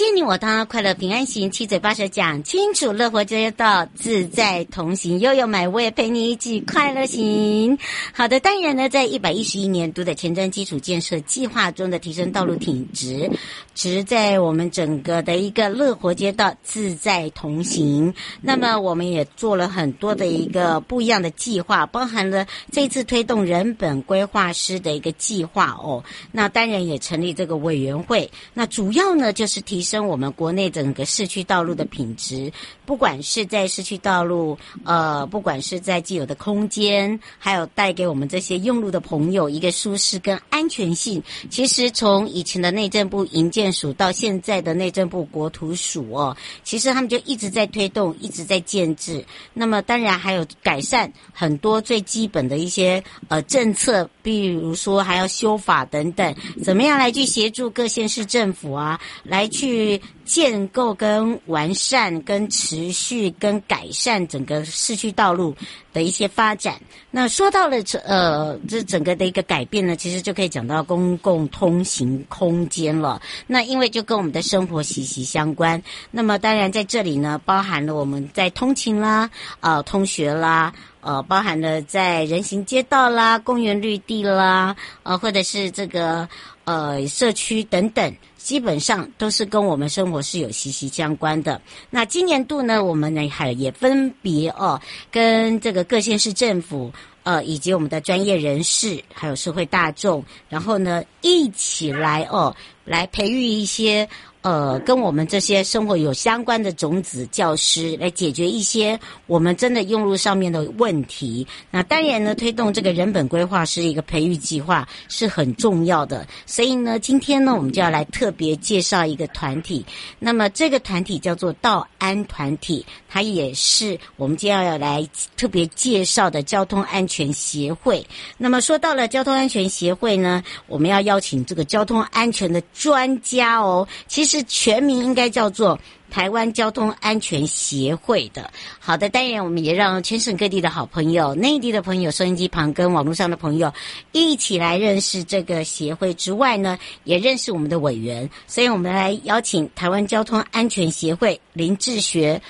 迎接你我他，快乐平安行，七嘴八舌讲清楚，乐活街道自在同行，悠悠美味陪你一起快乐行。好的，当然呢，在一百一十一年度的前瞻基础建设计划中的提升道路品质，只在我们整个的一个乐活街道自在同行。那么，我们也做了很多的一个不一样的计划，包含了这次推动人本规划师的一个计划哦。那当然也成立这个委员会，那主要呢就是提。升我们国内整个市区道路的品质，不管是在市区道路，呃，不管是在既有的空间，还有带给我们这些用路的朋友一个舒适跟安全性。其实从以前的内政部营建署到现在的内政部国土署哦，其实他们就一直在推动，一直在建制。那么当然还有改善很多最基本的一些呃政策，比如说还要修法等等，怎么样来去协助各县市政府啊，来去。去建构、跟完善、跟持续、跟改善整个市区道路的一些发展。那说到了这呃，这整个的一个改变呢，其实就可以讲到公共通行空间了。那因为就跟我们的生活息息相关。那么当然在这里呢，包含了我们在通勤啦、呃，通学啦，呃，包含了在人行街道啦、公园绿地啦，呃，或者是这个呃社区等等。基本上都是跟我们生活是有息息相关的。那今年度呢，我们呢还也分别哦，跟这个各县市政府呃，以及我们的专业人士，还有社会大众，然后呢一起来哦，来培育一些。呃，跟我们这些生活有相关的种子教师来解决一些我们真的用路上面的问题。那当然呢，推动这个人本规划是一个培育计划是很重要的。所以呢，今天呢，我们就要来特别介绍一个团体。那么这个团体叫做道安团体，它也是我们今天要来特别介绍的交通安全协会。那么说到了交通安全协会呢，我们要邀请这个交通安全的专家哦。其实。是全名应该叫做台湾交通安全协会的。好的，当然我们也让全省各地的好朋友、内地的朋友、收音机旁跟网络上的朋友一起来认识这个协会之外呢，也认识我们的委员。所以我们来邀请台湾交通安全协会林志学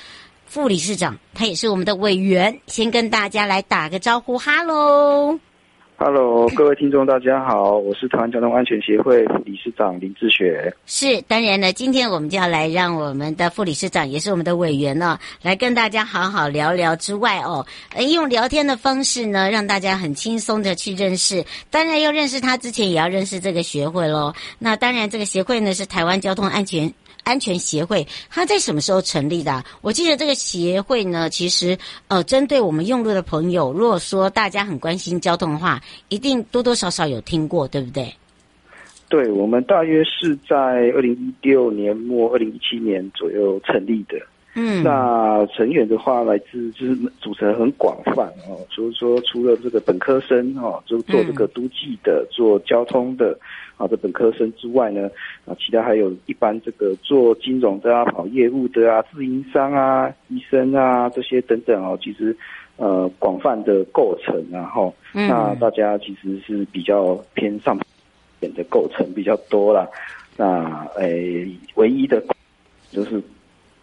副理事长，他也是我们的委员，先跟大家来打个招呼，哈喽。Hello，各位听众，大家好，我是台湾交通安全协会副理事长林志学。是，当然呢，今天我们就要来让我们的副理事长，也是我们的委员呢，来跟大家好好聊聊之外哦，用聊天的方式呢，让大家很轻松的去认识。当然要认识他之前，也要认识这个协会喽。那当然，这个协会呢是台湾交通安全。安全协会，它在什么时候成立的？我记得这个协会呢，其实呃，针对我们用路的朋友，如果说大家很关心交通的话，一定多多少少有听过，对不对？对，我们大约是在二零一六年末、二零一七年左右成立的。嗯，那成员的话，来自就是组成很广泛哦，所以说除了这个本科生哦，就做这个都计的、做交通的。啊的本科生之外呢，啊，其他还有一般这个做金融的啊、跑业务的啊、自营商啊、医生啊这些等等哦，其实呃广泛的构成，然后、嗯、那大家其实是比较偏上点的构成比较多啦。那诶、欸，唯一的就是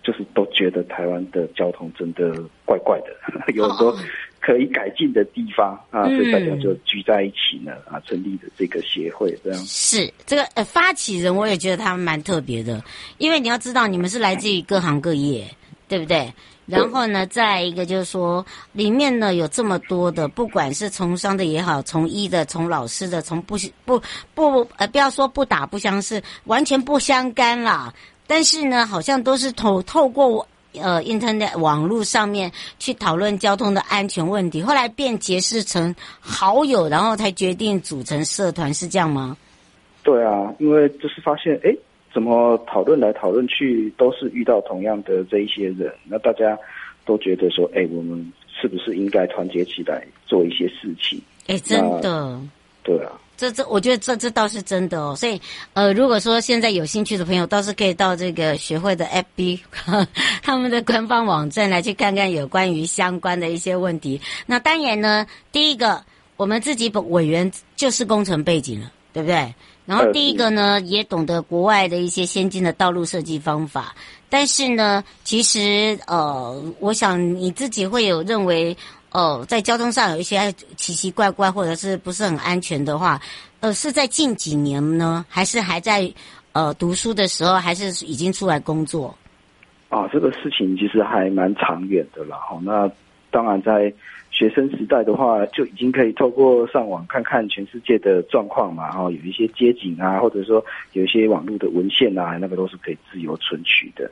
就是都觉得台湾的交通真的怪怪的，有很多可以改进的地方、哦、啊，所以大家就聚在一起呢啊，成立的这个协会这样。是这个呃发起人，我也觉得他们蛮特别的，因为你要知道，你们是来自于各行各业，对不对？然后呢，再一个就是说，里面呢有这么多的，不管是从商的也好，从医的，从老师的，从不不不呃，不要说不打不相识，完全不相干啦。但是呢，好像都是透透过呃 Internet 网络上面去讨论交通的安全问题，后来便结识成好友，然后才决定组成社团，是这样吗？对啊，因为就是发现哎。诶怎么讨论来讨论去，都是遇到同样的这一些人，那大家都觉得说，哎，我们是不是应该团结起来做一些事情？哎，真的，对啊，这这，我觉得这这倒是真的哦。所以，呃，如果说现在有兴趣的朋友，倒是可以到这个学会的 FB 他们的官方网站来去看看有关于相关的一些问题。那当然呢，第一个，我们自己本委员就是工程背景了，对不对？然后第一个呢，也懂得国外的一些先进的道路设计方法，但是呢，其实呃，我想你自己会有认为，哦、呃，在交通上有一些奇奇怪怪或者是不是很安全的话，呃，是在近几年呢，还是还在呃读书的时候，还是已经出来工作？啊，这个事情其实还蛮长远的了哈。那当然在。学生时代的话，就已经可以透过上网看看全世界的状况嘛，然后有一些街景啊，或者说有一些网络的文献啊，那个都是可以自由存取的。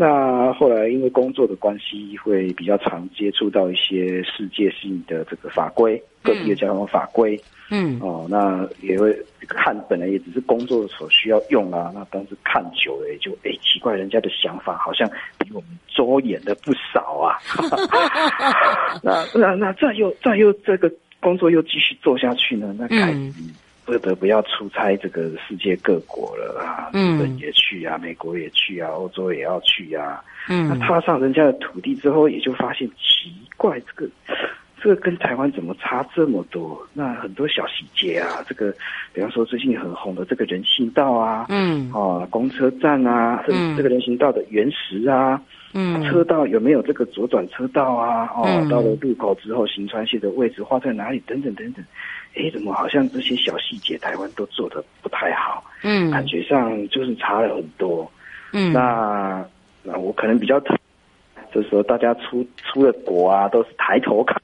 那后来因为工作的关系，会比较常接触到一些世界性的这个法规，各地的交通法规。嗯，哦，那也会看，本来也只是工作所需要用啦。那但是看久了，也就哎，奇怪，人家的想法好像比我们周延的不少啊。那那那再又再又这个工作又继续做下去呢？那开始不得不要出差这个世界各国了啊，日本也去啊，美国也去啊，欧洲也要去啊。嗯，那踏上人家的土地之后，也就发现奇怪，这个这个跟台湾怎么差这么多？那很多小细节啊，这个比方说最近很红的这个人行道啊，嗯，啊，公车站啊，嗯，这个人行道的原石啊，嗯，车道有没有这个左转车道啊？哦，到了路口之后，行穿线的位置画在哪里？等等等等。哎，怎么好像这些小细节台湾都做的不太好？嗯，感觉上就是差了很多。嗯，那那我可能比较，就是说大家出出了国啊，都是抬头看。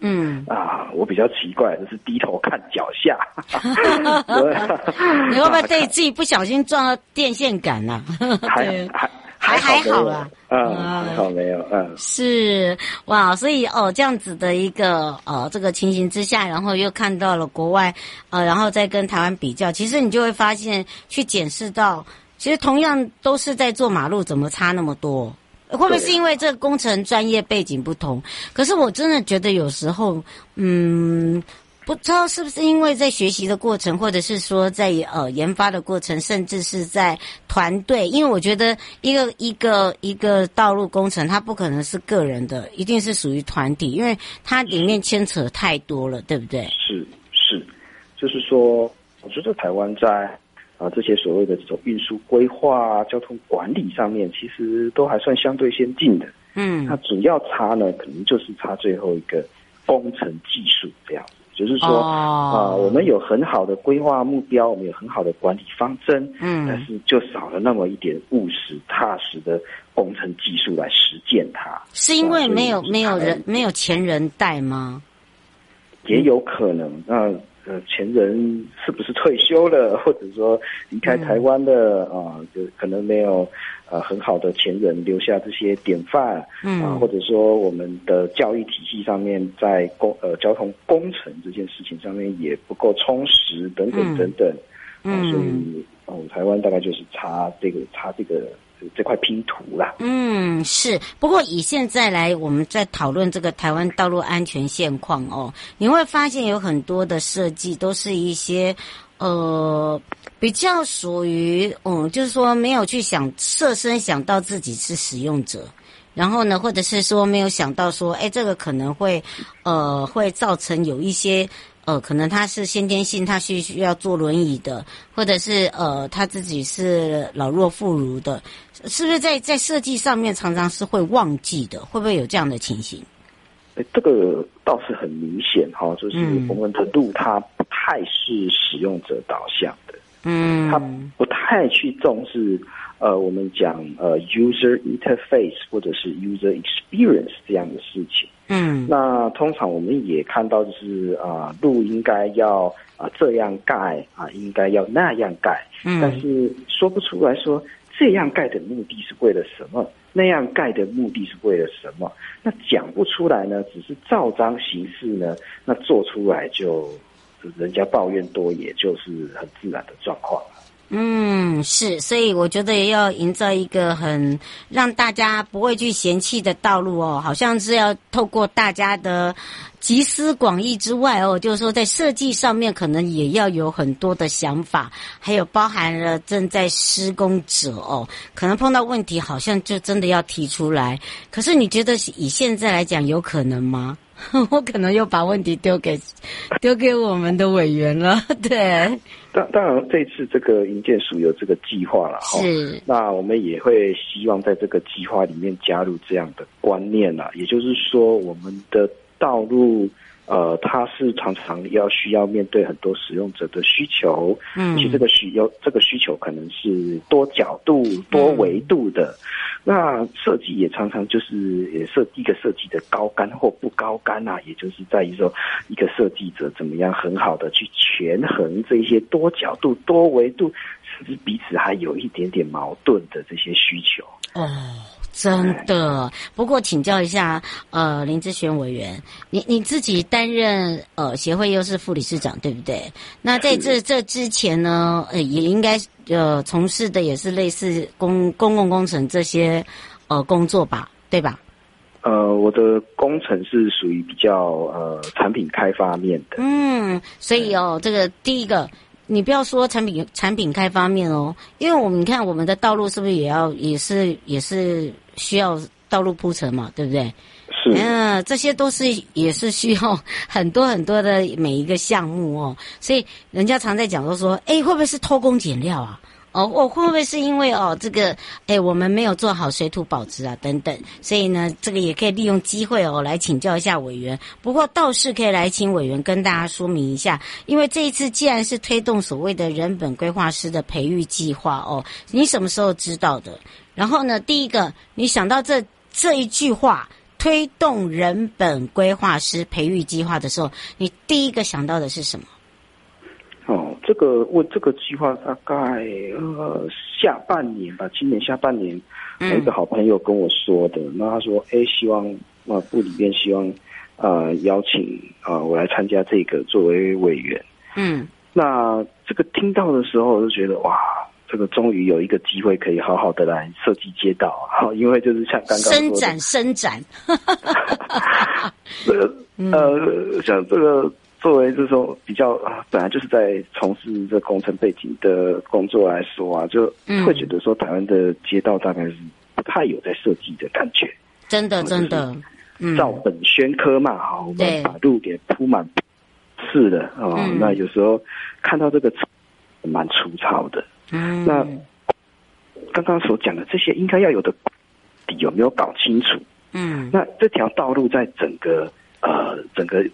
嗯啊，我比较奇怪，就是低头看脚下。对 你会不会对自己不小心撞到电线杆呢？还 还。还还好啦，嗯，还好没有，嗯，是哇，所以哦，这样子的一个呃这个情形之下，然后又看到了国外，呃，然后再跟台湾比较，其实你就会发现，去检视到，其实同样都是在做马路，怎么差那么多？会不会是因为这个工程专业背景不同？可是我真的觉得有时候，嗯。不知道是不是因为在学习的过程，或者是说在呃研发的过程，甚至是在团队。因为我觉得一个一个一个道路工程，它不可能是个人的，一定是属于团体，因为它里面牵扯太多了，对不对？是是，就是说，我觉得台湾在啊这些所谓的这种运输规划、交通管理上面，其实都还算相对先进的。嗯，那主要差呢，可能就是差最后一个工程技术这样。就是说啊、oh. 呃，我们有很好的规划目标，我们有很好的管理方针，嗯，但是就少了那么一点务实、踏实的工程技术来实践它。是因为没有没有人没有前人带吗？也有可能。那呃，前人是不是退休了，或者说离开台湾的啊、嗯呃？就可能没有。呃，很好的前人留下这些典范，嗯，啊，或者说我们的教育体系上面，在工呃交通工程这件事情上面也不够充实，等等等等，所以哦，台湾大概就是差这个差这个这块拼图啦。嗯，是。不过以现在来，我们在讨论这个台湾道路安全现况哦，你会发现有很多的设计都是一些。呃，比较属于，嗯，就是说没有去想设身想到自己是使用者，然后呢，或者是说没有想到说，哎，这个可能会，呃，会造成有一些，呃，可能他是先天性，他需需要坐轮椅的，或者是呃，他自己是老弱妇孺的，是不是在在设计上面常常是会忘记的？会不会有这样的情形？哎，这个倒是很明显哈，就是我们的路它不太是使用者导向的，嗯，它不太去重视。呃，我们讲呃，user interface 或者是 user experience 这样的事情。嗯，那通常我们也看到就是啊、呃，路应该要啊、呃、这样盖啊，应该要那样盖。嗯，但是说不出来说这样盖的目的是为了什么，那样盖的目的是为了什么？那讲不出来呢，只是照章行事呢，那做出来就人家抱怨多，也就是很自然的状况。嗯，是，所以我觉得也要营造一个很让大家不会去嫌弃的道路哦，好像是要透过大家的集思广益之外哦，就是说在设计上面可能也要有很多的想法，还有包含了正在施工者哦，可能碰到问题好像就真的要提出来。可是你觉得以现在来讲有可能吗？我可能又把问题丢给丢给我们的委员了，对。当当然，这次这个营建署有这个计划了哈，是。那我们也会希望在这个计划里面加入这样的观念啦，也就是说，我们的道路。呃，它是常常要需要面对很多使用者的需求，嗯，其实这个需要这个需求可能是多角度、多维度的，嗯、那设计也常常就是也设一个设计的高干或不高干啊，也就是在于说一个设计者怎么样很好的去权衡这些多角度、多维度，甚至彼此还有一点点矛盾的这些需求，哦。真的，不过请教一下，呃，林之玄委员，你你自己担任呃协会又是副理事长，对不对？那在这这之前呢，呃，也应该呃从事的也是类似公公共工程这些呃工作吧，对吧？呃，我的工程是属于比较呃产品开发面的。嗯，所以哦，这个第一个。你不要说产品产品开发面哦，因为我们你看我们的道路是不是也要也是也是需要道路铺成嘛，对不对？是。嗯，这些都是也是需要很多很多的每一个项目哦，所以人家常在讲都说，诶，会不会是偷工减料啊？哦，我会不会是因为哦，这个哎，我们没有做好水土保持啊，等等，所以呢，这个也可以利用机会哦，来请教一下委员。不过倒是可以来请委员跟大家说明一下，因为这一次既然是推动所谓的人本规划师的培育计划哦，你什么时候知道的？然后呢，第一个，你想到这这一句话，推动人本规划师培育计划的时候，你第一个想到的是什么？这个我这个计划大概呃下半年吧，今年下半年，有一个好朋友跟我说的，那他说，哎，希望啊部里面希望啊邀请啊我来参加这个作为委员，嗯，那这个听到的时候我就觉得哇，这个终于有一个机会可以好好的来设计街道，好，因为就是像刚刚伸展伸展，这个呃 像这个。作为这种比较啊，本来就是在从事这工程背景的工作来说啊，就会觉得说台湾的街道大概是不太有在设计的感觉。真的，真的，照本宣科嘛，哈，我们把路给铺满是的啊。那有时候看到这个蛮粗糙的。嗯，那刚刚所讲的这些应该要有的底有没有搞清楚？嗯，那这条道路在整个呃整个。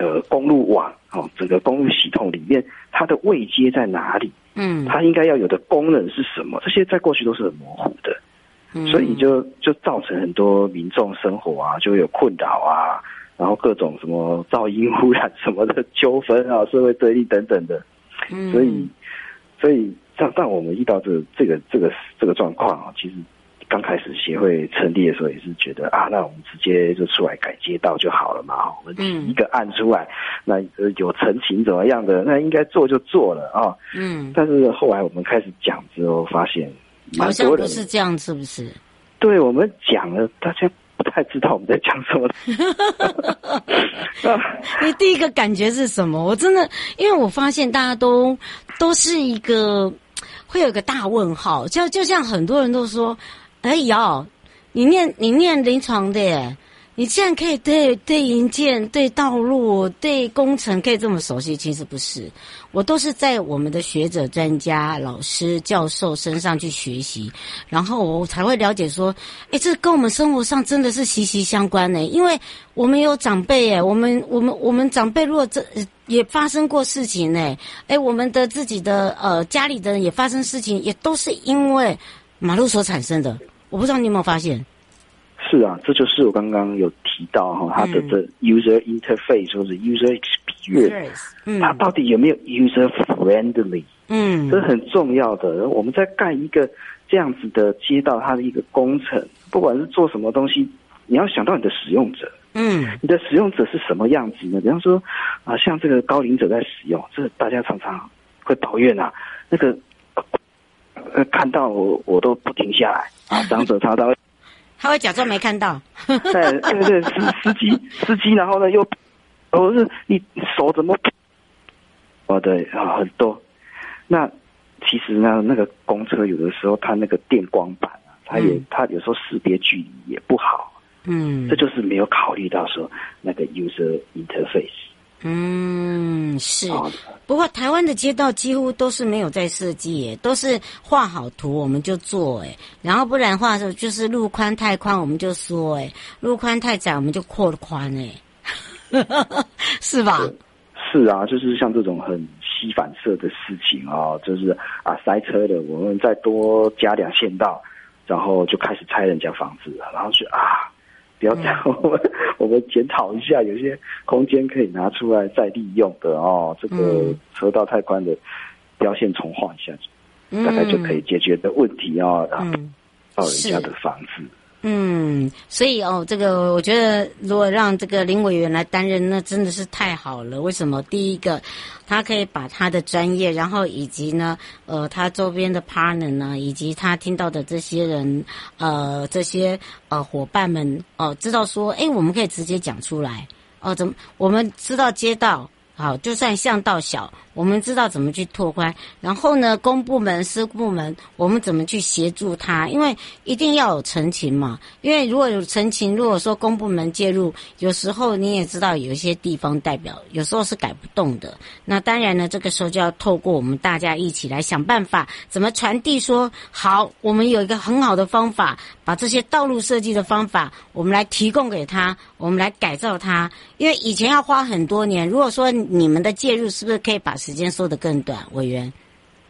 呃，公路网哦，整个公路系统里面，它的位阶在哪里？嗯，它应该要有的功能是什么？这些在过去都是很模糊的，嗯，所以就就造成很多民众生活啊，就有困扰啊，然后各种什么噪音污染什么的纠纷啊，社会对立等等的，嗯，所以所以当当我们遇到这个、这个这个这个状况啊，其实。刚开始协会成立的时候，也是觉得啊，那我们直接就出来改街道就好了嘛。我们提一个案出来，那有成情怎么样的，那应该做就做了啊。嗯。但是后来我们开始讲之后，发现好像不是这样，是不是？对，我们讲了，大家不太知道我们在讲什么。你第一个感觉是什么？我真的，因为我发现大家都都是一个会有一个大问号，就就像很多人都说。哎呦，你念你念临床的耶。你竟然可以对对营建、对道路、对工程可以这么熟悉？其实不是，我都是在我们的学者、专家、老师、教授身上去学习，然后我才会了解说，哎，这跟我们生活上真的是息息相关呢。因为我们有长辈哎，我们我们我们长辈如果这也发生过事情呢，哎，我们的自己的呃家里的人也发生事情，也都是因为马路所产生的。我不知道你有没有发现？是啊，这就是我刚刚有提到哈，它的的 user interface 或者 user experience，嗯，它到底有没有 user friendly？嗯，这是很重要的。我们在盖一个这样子的街道，它的一个工程，不管是做什么东西，你要想到你的使用者，嗯，你的使用者是什么样子呢？比方说啊，像这个高龄者在使用，这大家常常会抱怨啊，那个呃，看到我我都不停下来啊，长者他都。他会假装没看到。对对对，司司机司机，然后呢又，我是你手怎么？哦对啊很多。那其实呢，那个公车有的时候它那个电光板啊，它也、嗯、它有时候识别距离也不好。嗯，这就是没有考虑到说那个 user interface。嗯，是。不过台湾的街道几乎都是没有在设计耶，都是画好图我们就做哎，然后不然的话就就是路宽太宽我们就缩哎，路宽太窄我们就扩宽哎，是吧？是啊，就是像这种很吸反射的事情啊，就是啊塞车的，我们再多加两线道，然后就开始拆人家房子了，然后去啊。不要这样，我们 我们检讨一下，有些空间可以拿出来再利用的哦。这个车道太宽的标线重画一下，大概就可以解决的问题哦。嗯，到人家的房子。嗯，所以哦，这个我觉得，如果让这个林委员来担任，那真的是太好了。为什么？第一个，他可以把他的专业，然后以及呢，呃，他周边的 partner 呢，以及他听到的这些人，呃，这些呃伙伴们，哦、知道说，哎，我们可以直接讲出来，哦、怎么？我们知道街道。好，就算巷道小，我们知道怎么去拓宽。然后呢，公部门、私部门，我们怎么去协助他？因为一定要有陈情嘛。因为如果有陈情，如果说公部门介入，有时候你也知道，有一些地方代表有时候是改不动的。那当然呢，这个时候就要透过我们大家一起来想办法，怎么传递说好，我们有一个很好的方法，把这些道路设计的方法，我们来提供给他，我们来改造他。因为以前要花很多年，如果说你们的介入是不是可以把时间缩得更短？委员，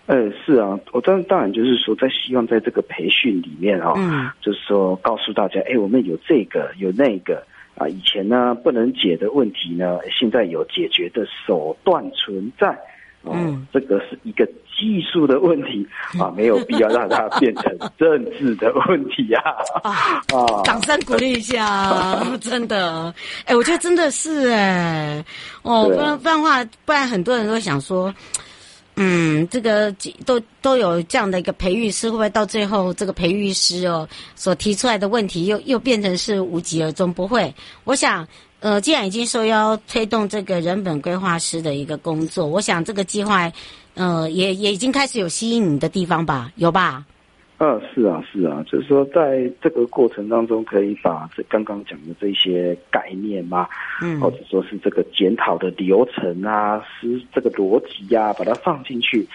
呃，是啊，我当当然就是说，在希望在这个培训里面啊、哦，嗯，就是说告诉大家，哎，我们有这个有那个啊，以前呢不能解的问题呢，现在有解决的手段存在。哦、嗯，这个是一个技术的问题啊，没有必要让它变成 政治的问题啊！啊，啊掌声鼓励一下，真的，哎，我觉得真的是哎，哦，不然不然的话，不然很多人都会想说，嗯，这个都都有这样的一个培育师，会不会到最后这个培育师哦所提出来的问题又又变成是无疾而终？不会，我想。呃，既然已经受邀推动这个人本规划师的一个工作，我想这个计划，呃，也也已经开始有吸引你的地方吧？有吧？嗯、呃，是啊，是啊，就是说在这个过程当中，可以把这刚刚讲的这些概念嘛，嗯，或者说是这个检讨的流程啊，是这个逻辑呀，把它放进去。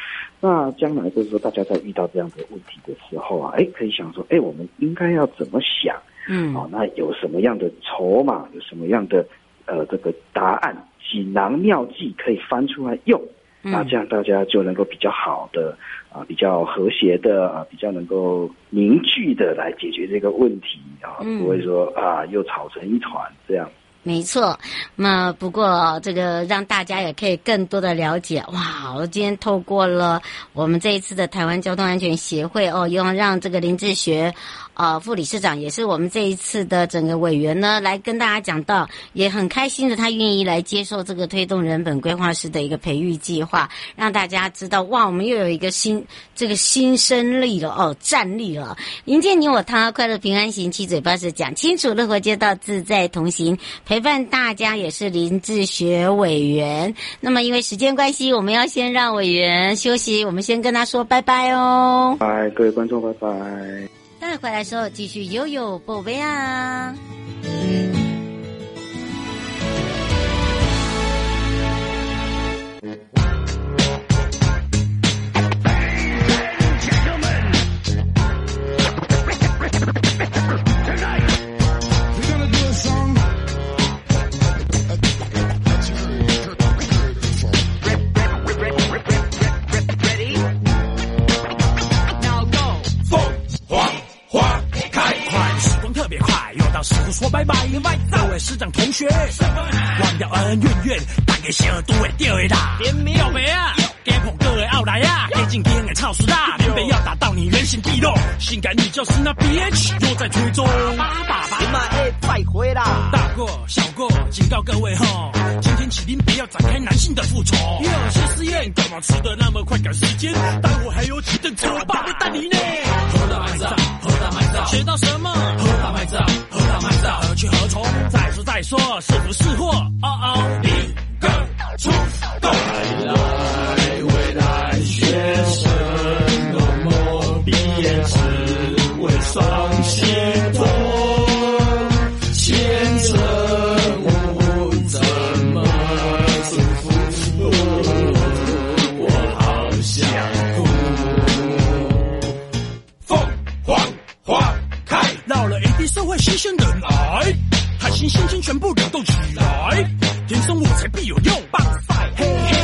那将来就是说，大家在遇到这样的问题的时候啊，哎，可以想说，哎，我们应该要怎么想？嗯，好、哦，那有什么样的筹码，有什么样的呃这个答案，锦囊妙计可以翻出来用？嗯、那这样大家就能够比较好的啊、呃，比较和谐的啊，比较能够凝聚的来解决这个问题啊，嗯、不会说啊又吵成一团这样。没错，那不过这个让大家也可以更多的了解哇！我今天透过了我们这一次的台湾交通安全协会哦，用让这个林志学。啊、副理事长也是我们这一次的整个委员呢，来跟大家讲到，也很开心的，他愿意来接受这个推动人本规划师的一个培育计划，让大家知道哇，我们又有一个新这个新生力了哦，战力了，迎接你我他，快乐平安行，七嘴八舌讲清楚，乐活街道自在同行，陪伴大家也是林志学委员。那么因为时间关系，我们要先让委员休息，我们先跟他说拜拜哦，拜，各位观众，拜拜。待会回来时候继续悠悠宝贝啊。师长同学，忘掉恩恩怨怨，大家小都会掉的啦。点名告别啊，给捧各位奥莱啊，给进天的超师大，准备要打到你原形毕露。性感女教师那 bitch 又在推中。爸爸爸，妈哎，快回啦！大过小过，警告各位哈，今天起兵，不要展开男性的复仇。有些实验干嘛吃的那么快赶时间？待会还有几顿车爸带你呢。喝大卖账，喝大卖账，学到什么？喝大卖账，喝何去何从？再说再说，是福是祸？哦哦，一个出动。全部流动起来。天生我才必有用，棒赛嘿嘿。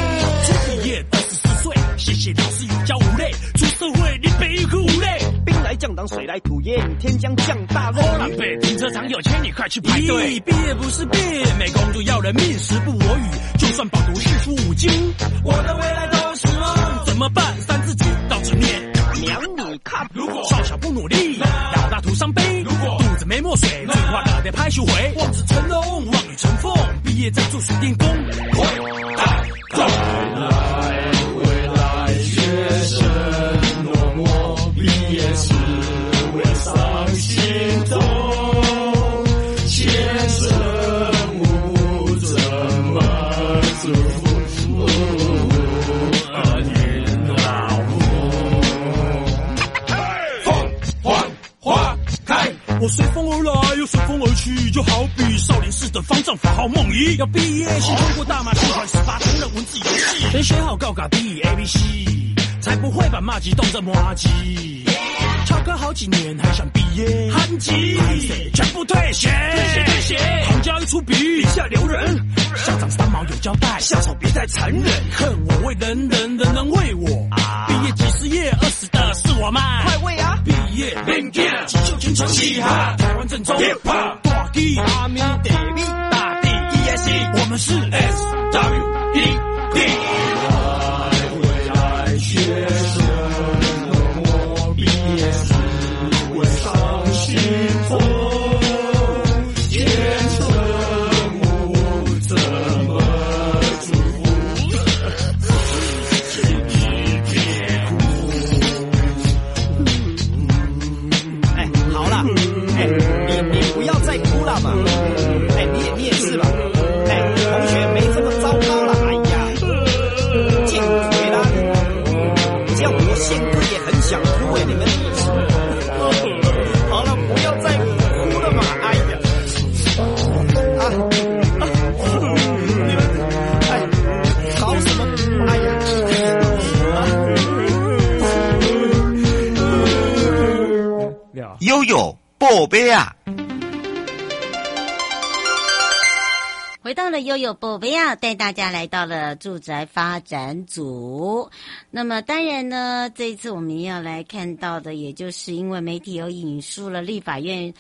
初毕业二十四岁，谢谢老师有教无类。出社会你别一哭无泪。兵来将挡，水来土掩，天将降大任。南北停车场有钱，你快去排队。毕业不是病，没工作要人命，时不我与。就算饱读诗书五经，我的未来都是梦。怎么办？三字经到执念。娘你看，如果少小不努力，老大徒伤悲。如果肚子没墨水，废话了得拍手回。望子成龙，也在做水电工。我随风而来，又随风而去，就好比少林寺的方丈法号梦一。要毕业，先通过大马戏团十八层的文字游戏，先学好高卡 B A B C，才不会把骂鸡当成麻鸡。翘课好几年还想毕业，寒鸡全部退学，退学退学。行家一出笔，笔下留人。校长三毛有交代，下手别太残忍，恨我为人人，人人为我。啊，毕业即失业，饿死的是我们。快喂啊！毕业，明天继续青春嘻哈，台湾正宗 hiphop，大地阿弥陀佛，大地 ESC，我们是 S W E D。大家来到了住宅发展组。那么当然呢，这一次我们要来看到的，也就是因为媒体有引述了立法院。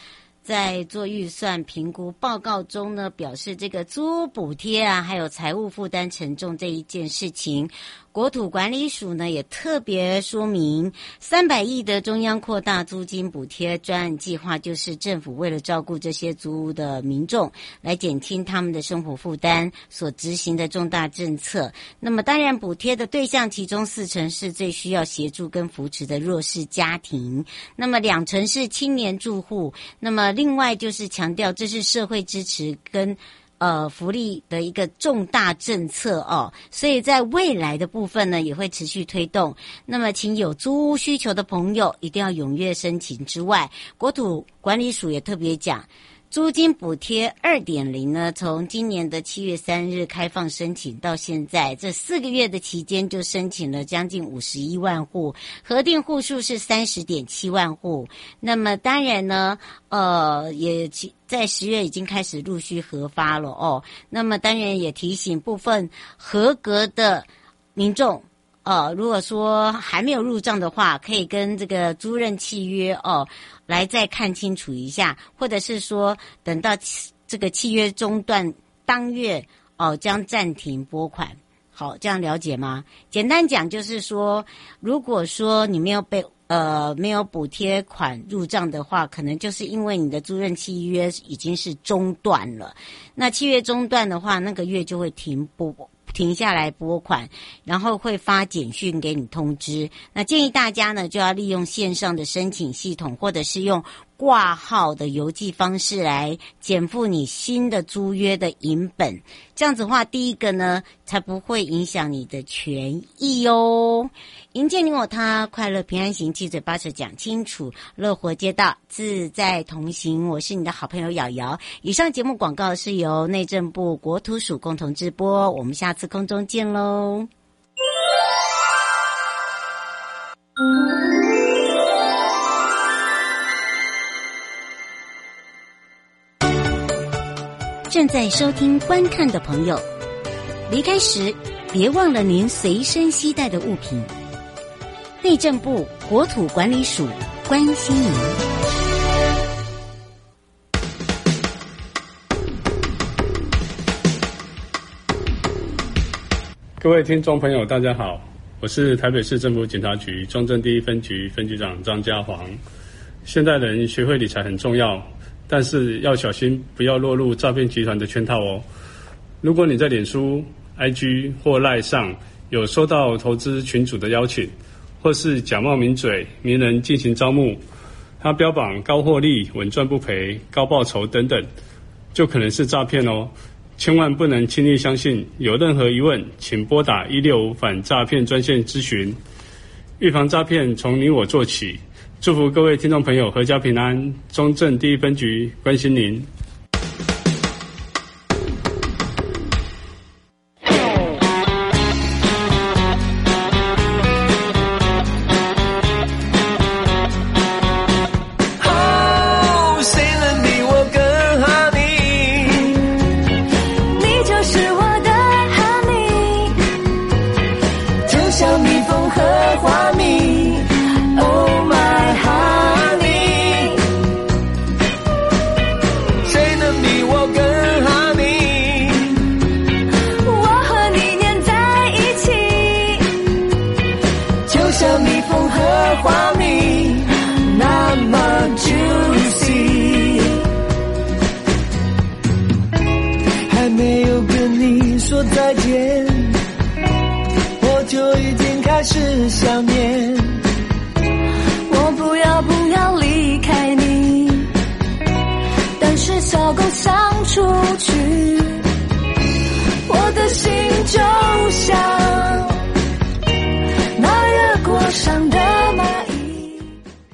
在做预算评估报告中呢，表示这个租补贴啊，还有财务负担沉重这一件事情，国土管理署呢也特别说明，三百亿的中央扩大租金补贴专案计划，就是政府为了照顾这些租屋的民众，来减轻他们的生活负担所执行的重大政策。那么当然，补贴的对象其中四成是最需要协助跟扶持的弱势家庭，那么两成是青年住户，那么。另外就是强调，这是社会支持跟呃福利的一个重大政策哦，所以在未来的部分呢，也会持续推动。那么，请有租屋需求的朋友一定要踊跃申请。之外，国土管理署也特别讲。租金补贴二点零呢，从今年的七月三日开放申请到现在，这四个月的期间就申请了将近五十一万户，核定户数是三十点七万户。那么当然呢，呃，也在十月已经开始陆续核发了哦。那么当然也提醒部分合格的民众。呃，如果说还没有入账的话，可以跟这个租赁契约哦来再看清楚一下，或者是说等到这个契约中断当月哦，将暂停拨款。好，这样了解吗？简单讲就是说，如果说你没有被呃没有补贴款入账的话，可能就是因为你的租赁契约已经是中断了。那契约中断的话，那个月就会停拨。停下来拨款，然后会发简讯给你通知。那建议大家呢，就要利用线上的申请系统，或者是用挂号的邮寄方式来减负你新的租约的银本。这样子的话，第一个呢，才不会影响你的权益哦。迎接你我他，快乐平安行，七嘴八舌讲清楚，乐活街道自在同行。我是你的好朋友瑶瑶。以上节目广告是由内政部国土署共同直播。我们下次空中见喽。正在收听观看的朋友，离开时别忘了您随身携带的物品。内政部国土管理署关心您。各位听众朋友，大家好，我是台北市政府警察局中正第一分局分局长张家煌。现代人学会理财很重要，但是要小心，不要落入诈骗集团的圈套哦。如果你在脸书、IG 或 LINE 上有收到投资群组的邀请，或是假冒名嘴、名人进行招募，他标榜高获利、稳赚不赔、高报酬等等，就可能是诈骗哦。千万不能轻易相信。有任何疑问，请拨打一六五反诈骗专线咨询。预防诈骗，从你我做起。祝福各位听众朋友阖家平安。中正第一分局关心您。再见，我